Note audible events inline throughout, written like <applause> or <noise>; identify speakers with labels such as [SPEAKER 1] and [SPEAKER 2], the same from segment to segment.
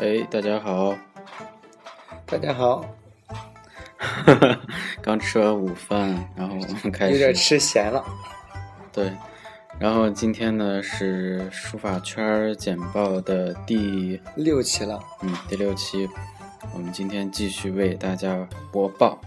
[SPEAKER 1] 哎，大家好，
[SPEAKER 2] 大家好，<laughs>
[SPEAKER 1] 刚吃完午饭，然后我们开始。
[SPEAKER 2] 有点吃咸了。
[SPEAKER 1] 对，然后今天呢是书法圈简报的第
[SPEAKER 2] 六期了，
[SPEAKER 1] 嗯第六期，我们今天继续为大家播报。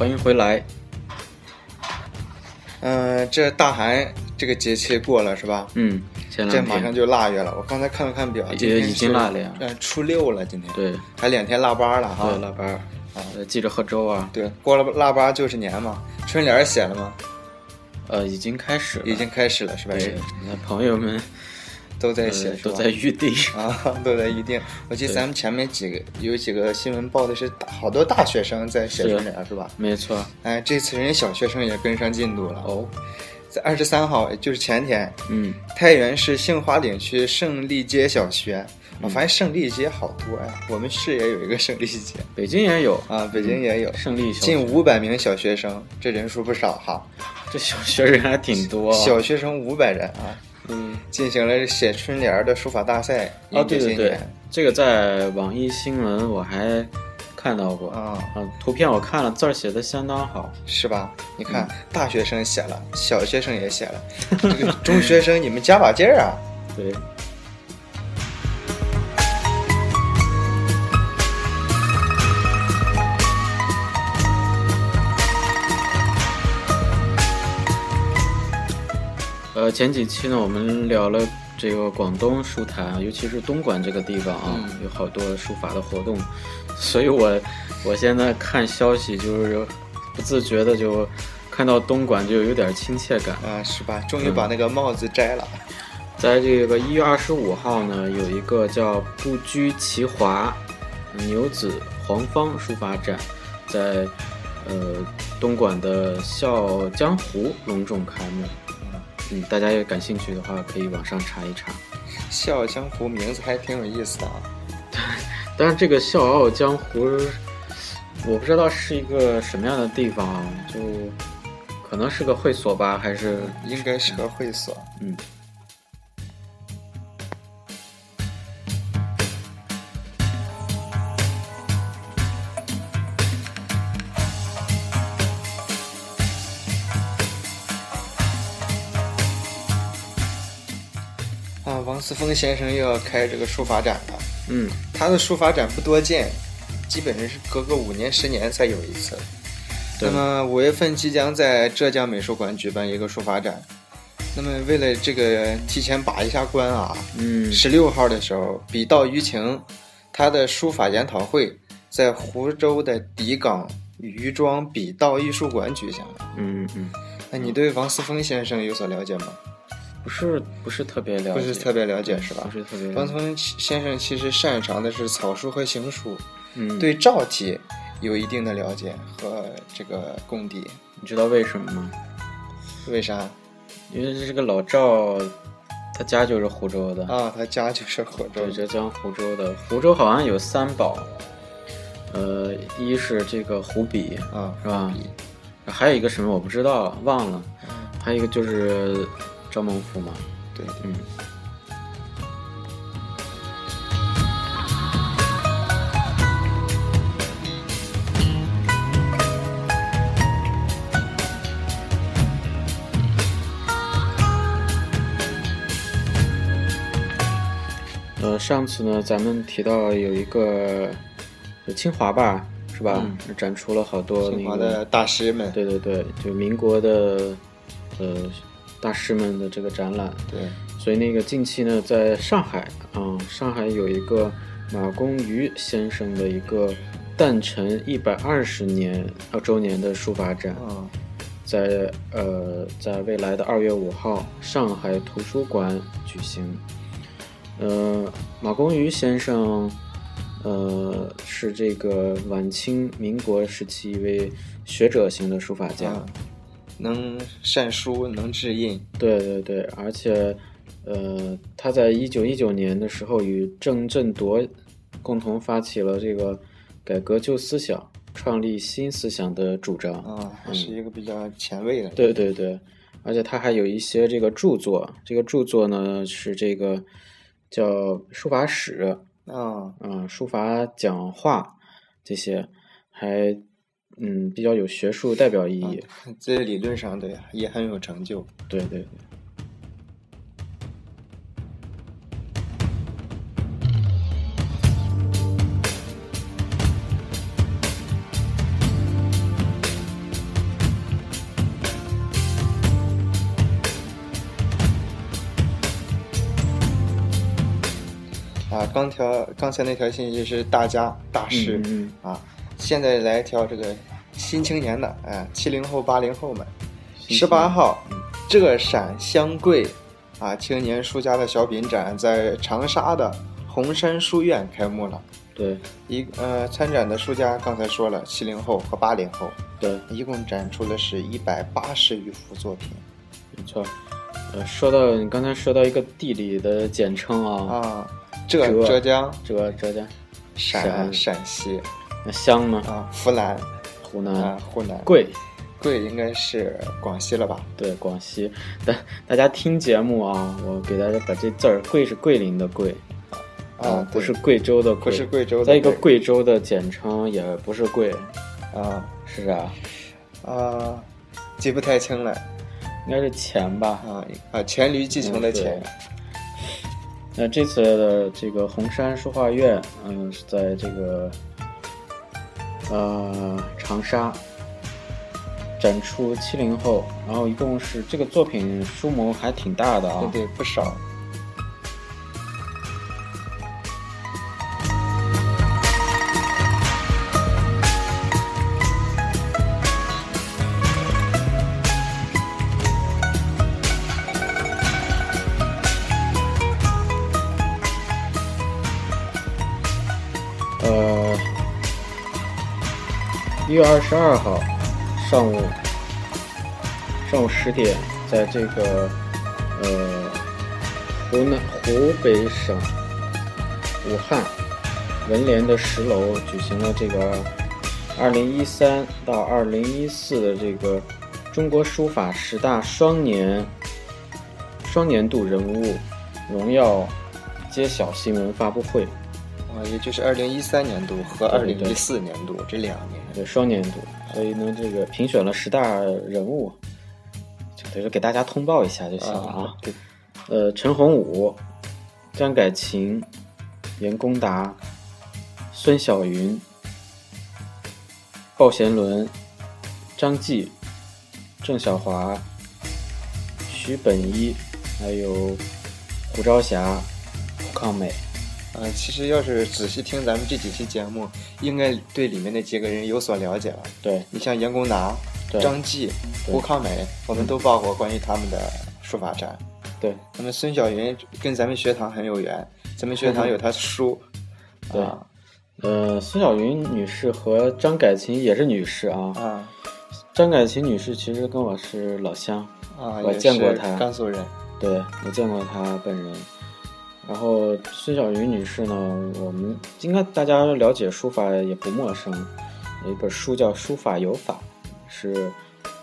[SPEAKER 1] 欢迎回来。
[SPEAKER 2] 嗯、这大寒这个节气过了是吧？
[SPEAKER 1] 嗯，前
[SPEAKER 2] 这马上就腊月了。我刚才看了看表，
[SPEAKER 1] 也
[SPEAKER 2] 今天
[SPEAKER 1] 已经腊了呀
[SPEAKER 2] 嗯，初六了，今天
[SPEAKER 1] 对
[SPEAKER 2] 还两天腊八了哈。
[SPEAKER 1] 对腊八儿，呃，记着喝粥啊。
[SPEAKER 2] 对，过了腊八就是年嘛。春联写了吗？
[SPEAKER 1] 呃，已经开始了，
[SPEAKER 2] 已经开始了是吧？
[SPEAKER 1] 对，那朋友们
[SPEAKER 2] 都在
[SPEAKER 1] 呃
[SPEAKER 2] 写？
[SPEAKER 1] 都在预定。<laughs>
[SPEAKER 2] 啊，都在预定。我记得咱们前面几个有几个新闻报的是大好多大学生在写
[SPEAKER 1] 是
[SPEAKER 2] 春联是吧？
[SPEAKER 1] 没错。
[SPEAKER 2] 哎，这次人家小学生也跟上进度了。
[SPEAKER 1] 哦，
[SPEAKER 2] 在二十三号，就是前天，
[SPEAKER 1] 嗯，
[SPEAKER 2] 太原市杏花岭区胜利街小学，我发现胜利街好多呀。我们市也有一个胜利街
[SPEAKER 1] 北京也有
[SPEAKER 2] 啊，北京也有，
[SPEAKER 1] 胜利小
[SPEAKER 2] 近五百名小学生，这人数不少哈。
[SPEAKER 1] 这小学人还挺多。
[SPEAKER 2] 小学生五百人啊，
[SPEAKER 1] 嗯，
[SPEAKER 2] 进行了写春联的书法大赛。
[SPEAKER 1] 哦，对对对这个在网易新闻我还看到过
[SPEAKER 2] 啊，
[SPEAKER 1] 啊，图片我看了，字儿写的相当好。
[SPEAKER 2] 是吧？你看，
[SPEAKER 1] 嗯
[SPEAKER 2] 大学生写了，小学生也写了，这 <laughs> 个中学生你们加把劲儿啊！
[SPEAKER 1] 对，呃，前几期呢，我们聊了这个广东书坛啊，尤其是东莞这个地方啊，
[SPEAKER 2] 嗯
[SPEAKER 1] 有好多书法的活动，所以我 <laughs> 我现在看消息就是不自觉的就看到东莞就有点亲切感。
[SPEAKER 2] 啊，是吧？终于把那个帽子摘了。
[SPEAKER 1] 在这个一月二十五号呢，有一个叫“不拘其华”牛子黄方书法展，在呃东莞的笑江湖隆重开幕。嗯，大家要感兴趣的话，可以网上查一查。
[SPEAKER 2] 笑傲江湖名字还挺有意思的啊。
[SPEAKER 1] 但是这个笑傲江湖，我不知道是一个什么样的地方啊，就可能是个会所吧，还是
[SPEAKER 2] 应该是个会所。
[SPEAKER 1] 嗯。
[SPEAKER 2] 啊，王思峰先生又要开这个书法展了。
[SPEAKER 1] 嗯
[SPEAKER 2] 他的书法展不多见，基本上是隔个五年十年才有一次。那么五月份即将在浙江美术馆举办一个书法展。那么为了这个提前把一下关啊，
[SPEAKER 1] 嗯
[SPEAKER 2] 十六号的时候，笔道舆情他的书法研讨会在湖州的底港渔庄笔道艺术馆举行了。
[SPEAKER 1] 嗯嗯，
[SPEAKER 2] 那你对王思峰先生有所了解吗？
[SPEAKER 1] 不是不是特别了解，
[SPEAKER 2] 不是特别了解是吧
[SPEAKER 1] 不？是特别了解。
[SPEAKER 2] 王思峰先生其实擅长的是草书和行书，
[SPEAKER 1] 嗯，
[SPEAKER 2] 对赵体有一定的了解和这个功底。
[SPEAKER 1] 你知道为什么吗？
[SPEAKER 2] 为啥？
[SPEAKER 1] 因为这个老赵，他家就是湖州的，
[SPEAKER 2] 啊，他家就是湖州
[SPEAKER 1] 对，浙江湖州的。湖州好像有三宝，呃，一是这个湖笔，
[SPEAKER 2] 啊，
[SPEAKER 1] 是吧？还有一个什么我不知道，忘了。还有一个就是赵孟頫嘛，
[SPEAKER 2] 对，
[SPEAKER 1] 嗯。呃，上次呢，咱们提到有一个清华吧，是吧？展出了好多那个
[SPEAKER 2] 清华的大师们，
[SPEAKER 1] 对对对，就民国的呃大师们的这个展览。
[SPEAKER 2] 对，
[SPEAKER 1] 所以那个近期呢，在上海啊、上海有一个马公余先生的一个诞辰一百二十年呃周年的书法展，
[SPEAKER 2] 啊，
[SPEAKER 1] 在呃在未来的二月五号上海图书馆举行。呃，马公余先生，呃，是这个晚清民国时期一位学者型的书法家。
[SPEAKER 2] 啊能善书，能制印，
[SPEAKER 1] 对对对，而且，呃，他在一九一九年的时候与郑振铎共同发起了这个改革旧思想、创立新思想的主张。
[SPEAKER 2] 啊，还是一个比较前卫的，
[SPEAKER 1] 对对对，而且他还有一些这个著作，这个著作呢是这个叫书法史
[SPEAKER 2] 啊，
[SPEAKER 1] 啊、书法讲话这些，还嗯比较有学术代表意义。
[SPEAKER 2] 在理论上对也很有成就。
[SPEAKER 1] 对对对。
[SPEAKER 2] 啊，刚条刚才那条信息是大家大师、
[SPEAKER 1] 嗯
[SPEAKER 2] 啊，现在来一条这个新青年的，哎，七零后、八零后们，十八号，浙陕湘桂啊青年书家的小品展在长沙的红山书院开幕了。
[SPEAKER 1] 对。
[SPEAKER 2] 一呃，参展的书家刚才说了，七零后和八零后，
[SPEAKER 1] 对，
[SPEAKER 2] 一共展出的是一百八十余幅作品。
[SPEAKER 1] 没错。呃，说到你刚才说到一个地理的简称啊，
[SPEAKER 2] 啊，浙
[SPEAKER 1] 浙
[SPEAKER 2] 浙江、
[SPEAKER 1] 浙浙江，
[SPEAKER 2] 陕
[SPEAKER 1] 陕
[SPEAKER 2] 陕西。
[SPEAKER 1] 那湘呢？
[SPEAKER 2] 啊、湖南
[SPEAKER 1] 湖南、
[SPEAKER 2] 啊、湖南。
[SPEAKER 1] 贵，
[SPEAKER 2] 贵应该是广西了吧？
[SPEAKER 1] 对，广西。大大家听节目啊，我给大家把这字儿，贵是桂林的贵，
[SPEAKER 2] 啊，
[SPEAKER 1] 不是贵州的贵，
[SPEAKER 2] 不是贵州的
[SPEAKER 1] 再一个
[SPEAKER 2] 贵
[SPEAKER 1] 贵州的简称也不是贵，
[SPEAKER 2] 啊。
[SPEAKER 1] 是啥，
[SPEAKER 2] 啊，记不太清了。
[SPEAKER 1] 应该是黔吧？
[SPEAKER 2] 啊啊，黔驴技穷的黔。
[SPEAKER 1] 嗯那这次的这个红山书画院，嗯，是在这个呃长沙展出七零后，然后一共是这个作品书模还挺大的啊，
[SPEAKER 2] 对对不少。
[SPEAKER 1] 月二十二号上午上午十点，在这个呃湖南湖北省武汉文联的十楼举行了这个二零一三到二零一四的这个中国书法十大双年双年度人物荣耀揭晓新闻发布会。
[SPEAKER 2] 啊，也就是二零一三年度和二零一四年度这两年
[SPEAKER 1] 对双年度，所以呢，这个评选了十大人物，就是给大家通报一下就行了啊。
[SPEAKER 2] 对
[SPEAKER 1] 呃，陈洪武、张改勤、严公达、孙晓云、鲍贤伦、张继、郑晓华、徐本一，还有胡朝霞、胡康美。
[SPEAKER 2] 啊，其实要是仔细听咱们这几期节目，应该对里面那几个人有所了解了。
[SPEAKER 1] 对
[SPEAKER 2] 你像严公达、张继、
[SPEAKER 1] 对
[SPEAKER 2] 胡康美，我们都报过关于他们的书法展。
[SPEAKER 1] 对
[SPEAKER 2] 那么孙晓云跟咱们学堂很有缘，咱们学堂有他的书。
[SPEAKER 1] 对
[SPEAKER 2] 啊
[SPEAKER 1] 呃，孙晓云女士和张改琴也是女士啊。
[SPEAKER 2] 啊
[SPEAKER 1] 张改琴女士其实跟我是老乡，
[SPEAKER 2] 啊，
[SPEAKER 1] 我见过她
[SPEAKER 2] 甘肃人
[SPEAKER 1] 对我见过她本人。然后孙小云女士呢，我们应该大家了解书法也不陌生，有一本书叫《书法有法》，是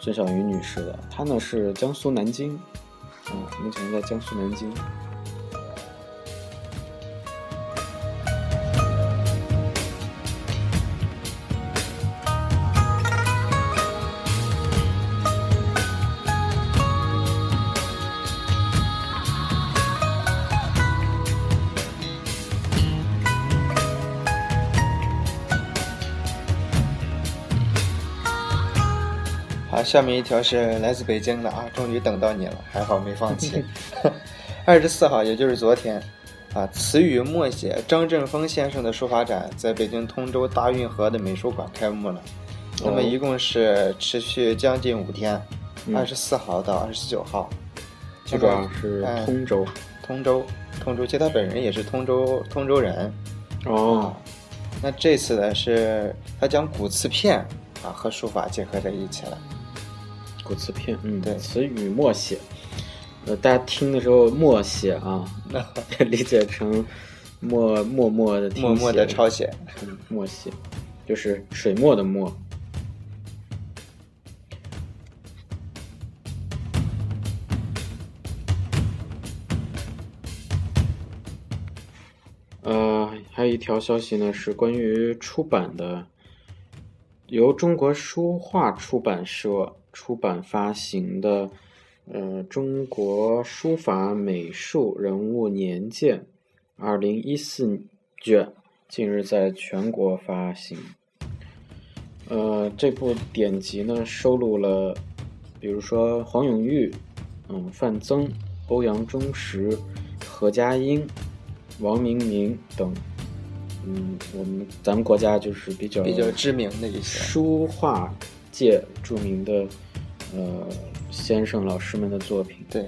[SPEAKER 1] 孙小云女士的。她呢是江苏南京，啊，目前在江苏南京。
[SPEAKER 2] 好，下面一条是来自北京的啊，终于等到你了，还好没放弃。<laughs> 二十四号，也就是昨天，啊，词语默写张振峰先生的书法展在北京通州大运河的美术馆开幕了。那么一共是持续将近五天，二十四号到二十九号。
[SPEAKER 1] 最主要是通州，
[SPEAKER 2] 通州，通州，其实他本人也是通州通州人。
[SPEAKER 1] 哦，
[SPEAKER 2] 那这次呢是他将古瓷片啊和书法结合在一起了。
[SPEAKER 1] 古瓷片，嗯，
[SPEAKER 2] 对，
[SPEAKER 1] 词语默写，呃，大家听的时候默写啊，<laughs> 理解成默默默的
[SPEAKER 2] 默默的抄写，
[SPEAKER 1] 嗯，默写就是水墨的墨。呃，还有一条消息呢，是关于出版的，由中国书画出版社。出版发行的，呃，《中国书法美术人物年鉴》二零一四卷近日在全国发行。呃，这部典籍呢，收录了，比如说黄永玉、嗯，范曾、欧阳中石、何家英、王明明等，嗯，我们咱们国家就是比较
[SPEAKER 2] 比较知名的一些
[SPEAKER 1] 书画。界著名的呃先生老师们的作品，
[SPEAKER 2] 对。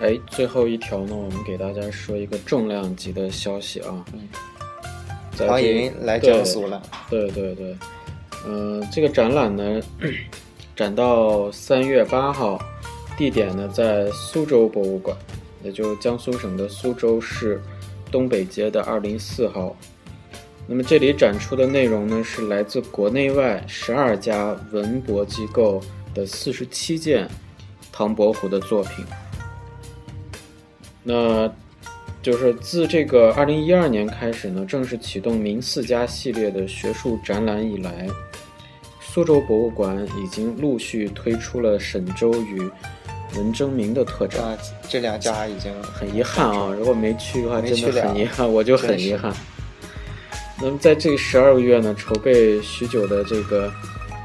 [SPEAKER 1] 哎，最后一条呢，我们给大家说一个重量级的消息啊。
[SPEAKER 2] 嗯。唐寅来江苏了，
[SPEAKER 1] 对对对，嗯，这个展览呢，展到三月八号，地点呢在苏州博物馆，也就是江苏省的苏州市东北街的二零四号。那么这里展出的内容呢，是来自国内外十二家文博机构的四十七件唐伯虎的作品。那。就是自这个二零一二年开始呢，正式启动“明四家”系列的学术展览以来，苏州博物馆已经陆续推出了沈周与文征明的特展。
[SPEAKER 2] 啊，这两家已经
[SPEAKER 1] 很遗憾啊！如果没去的话，真的很遗憾，我就很遗憾。那么在这十二个月呢，筹备许久的这个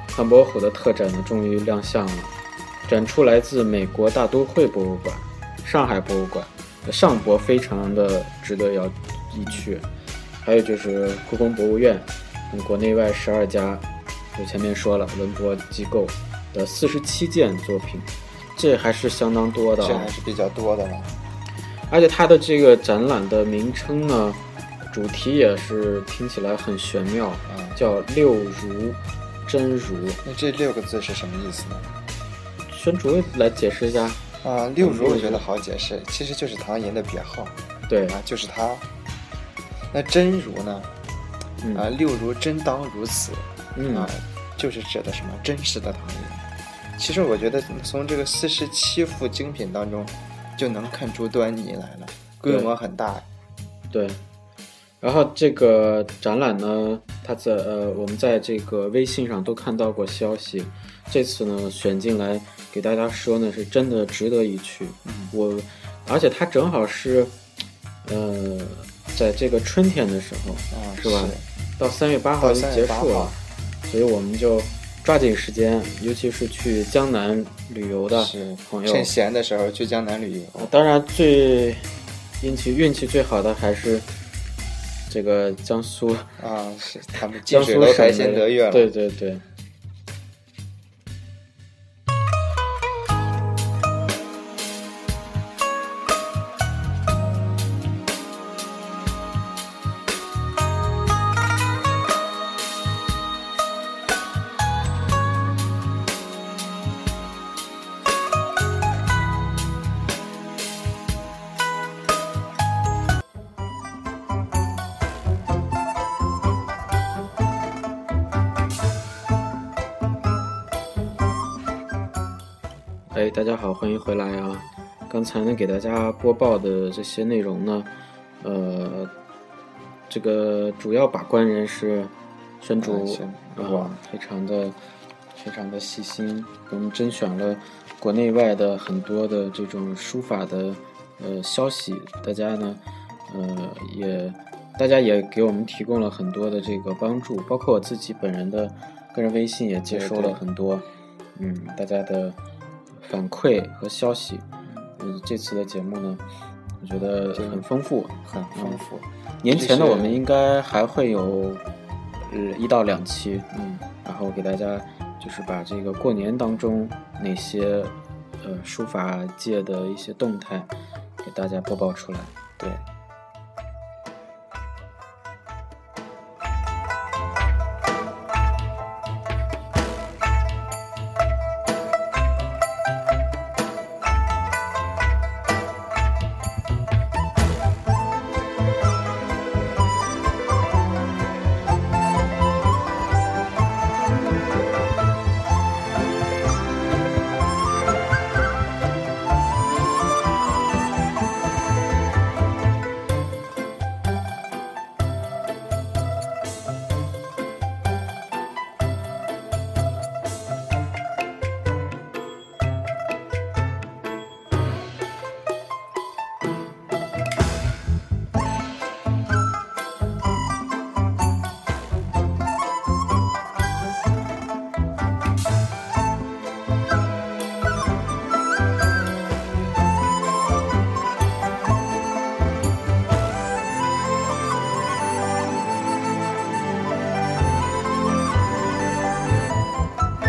[SPEAKER 1] 唐伯虎的特展呢，终于亮相了，展出来自美国大都会博物馆、上海博物馆。上博非常的值得要一去，还有就是故宫博物院，国内外十二家，就前面说了文博机构的四十七件作品，这还是相当多的，
[SPEAKER 2] 这还是比较多的了。
[SPEAKER 1] 而且它的这个展览的名称呢，主题也是听起来很玄妙，叫六如真如。
[SPEAKER 2] 那这六个字是什么意思呢？
[SPEAKER 1] 宣竹来解释一下。
[SPEAKER 2] 啊，六如我觉得好解释，其实就是唐寅的别号。
[SPEAKER 1] 对
[SPEAKER 2] 啊，就是他。那真如呢？啊，六如真当如此。啊，就是指的什么真实的唐寅。其实我觉得从这个四十七幅精品当中，就能看出端倪来了，规模很大。
[SPEAKER 1] 对。然后这个展览呢，它在呃，我们在这个微信上都看到过消息。这次呢，选进来给大家说呢，是真的值得一去。我，而且它正好是，呃，在这个春天的时候，啊
[SPEAKER 2] 是
[SPEAKER 1] 吧？到三月八号就结束了，所以我们就抓紧时间，尤其是去江南旅游的朋友，
[SPEAKER 2] 趁闲的时候去江南旅游。
[SPEAKER 1] 当然，最运气运气最好的还是这个江苏
[SPEAKER 2] 啊，是他们江苏省
[SPEAKER 1] 的，对对对。哎，大家好，欢迎回来啊！刚才呢给大家播报的这些内容呢，呃，这个主要把关人是宣主啊，非常的非常的细心，给我们甄选了国内外的很多的这种书法的呃消息，大家呢呃也大家也给我们提供了很多的这个帮助，包括我自己本人的个人微信也接收了很多，嗯，大家的反馈和消息，嗯，这次的节目呢，我觉得很丰富，
[SPEAKER 2] 很丰富。
[SPEAKER 1] 年前呢我们应该还会有呃一到两期，
[SPEAKER 2] 嗯，
[SPEAKER 1] 然后给大家就是把这个过年当中哪些呃书法界的一些动态给大家播报出来。
[SPEAKER 2] 对，